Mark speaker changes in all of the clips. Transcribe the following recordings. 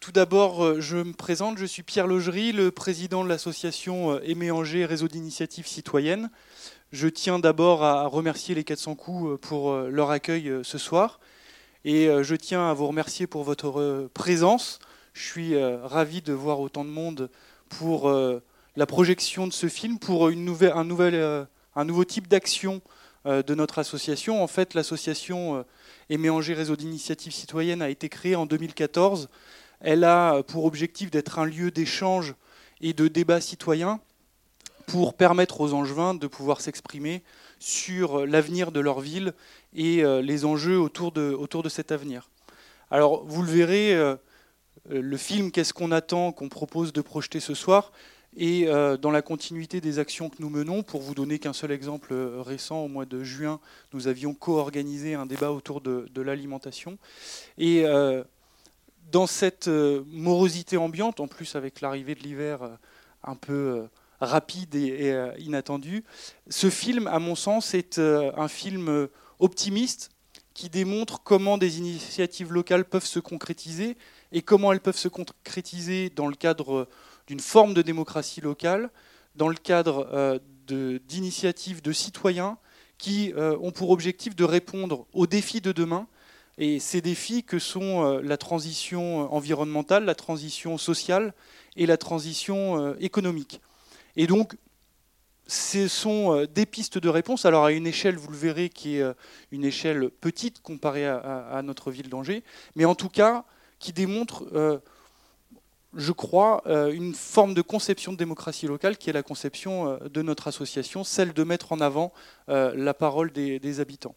Speaker 1: Tout d'abord, je me présente, je suis Pierre Logerie, le président de l'association Aimé Angers, réseau d'initiatives citoyennes. Je tiens d'abord à remercier les 400 coups pour leur accueil ce soir. Et je tiens à vous remercier pour votre présence. Je suis ravi de voir autant de monde pour la projection de ce film, pour un, nouvel, un nouveau type d'action de notre association. En fait, l'association Aimé Angers Réseau d'initiatives citoyennes a été créée en 2014 elle a pour objectif d'être un lieu d'échange et de débat citoyen pour permettre aux Angevins de pouvoir s'exprimer sur l'avenir de leur ville et euh, les enjeux autour de, cet avenir. Alors, vous le verrez, euh, le film Qu'est-ce qu'on attend qu'on propose de projeter ce soir et euh, dans la continuité des actions que nous menons, pour vous donner qu'un seul exemple récent, au mois de juin, nous avions co-organisé un débat autour de, de l'alimentation. Et dans cette euh, morosité ambiante, en plus avec l'arrivée de l'hiver euh, un peu euh, rapide et, inattendu, ce film, à mon sens, est un film optimiste qui démontre comment des initiatives locales peuvent se concrétiser et comment elles peuvent se concrétiser dans le cadre d'une forme de démocratie locale, dans le cadre d'initiatives de, citoyens qui ont pour objectif de répondre aux défis de demain et ces défis que sont euh, la transition environnementale, la transition sociale et la transition euh, économique. Et donc, ce sont euh, des pistes de réponse, alors à une échelle, vous le verrez, qui est une échelle petite comparée à, notre ville d'Angers, mais en tout cas qui démontre, je crois, une forme de conception de démocratie locale qui est la conception de notre association, celle de mettre en avant la parole des habitants.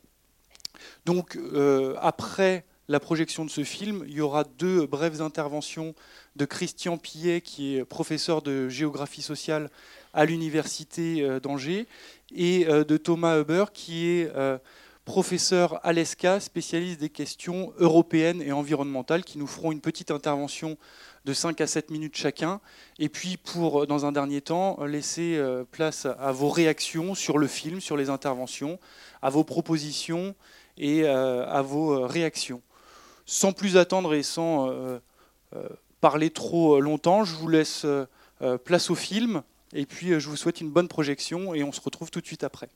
Speaker 1: Donc euh, après la projection de ce film, il y aura deux brèves interventions de Christian Pillet, qui est professeur de géographie sociale à l'université euh, d'Angers, et euh, de Thomas Huber, qui est professeur à l'ESCA, spécialiste des questions européennes et environnementales, qui nous feront une petite intervention de 5 à 7 minutes chacun. Et puis, pour, dans un dernier temps, laisser place à vos réactions sur le film, sur les interventions, à vos propositions et euh, à vos euh, réactions. Sans plus attendre et sans euh, parler trop longtemps, je vous laisse place au film et puis je vous souhaite une bonne projection et on se retrouve tout de suite après.